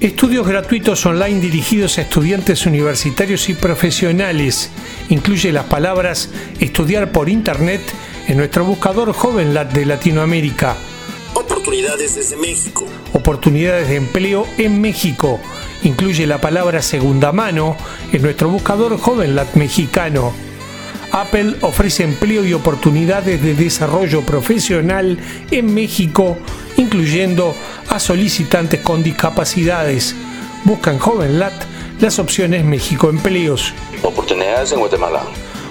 Estudios gratuitos online dirigidos a estudiantes universitarios y profesionales. Incluye las palabras estudiar por internet en nuestro buscador JovenLat de Latinoamérica. Oportunidades desde México. Oportunidades de empleo en México. Incluye la palabra segunda mano en nuestro buscador JovenLat mexicano. Apple ofrece empleo y oportunidades de desarrollo profesional en México, incluyendo a solicitantes con discapacidades. Busca en JovenLat las opciones México Empleos. Oportunidades en Guatemala.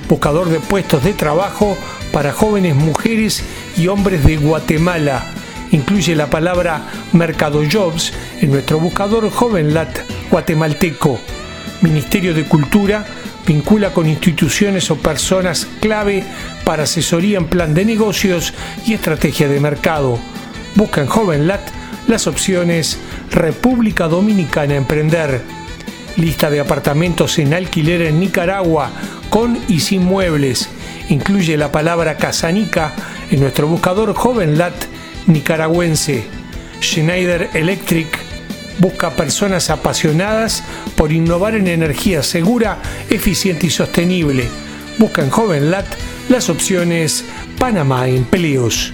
Buscador de puestos de trabajo para jóvenes mujeres y hombres de Guatemala. Incluye la palabra Mercado Jobs en nuestro buscador JovenLat guatemalteco. Ministerio de Cultura vincula con instituciones o personas clave para asesoría en plan de negocios y estrategia de mercado. Busca en JovenLat las opciones República Dominicana Emprender. Lista de apartamentos en alquiler en Nicaragua con y sin muebles. Incluye la palabra Casanica en nuestro buscador JovenLat nicaragüense. Schneider Electric busca personas apasionadas por innovar en energía segura, eficiente y sostenible. Busca en JovenLat las opciones Panamá Empleos.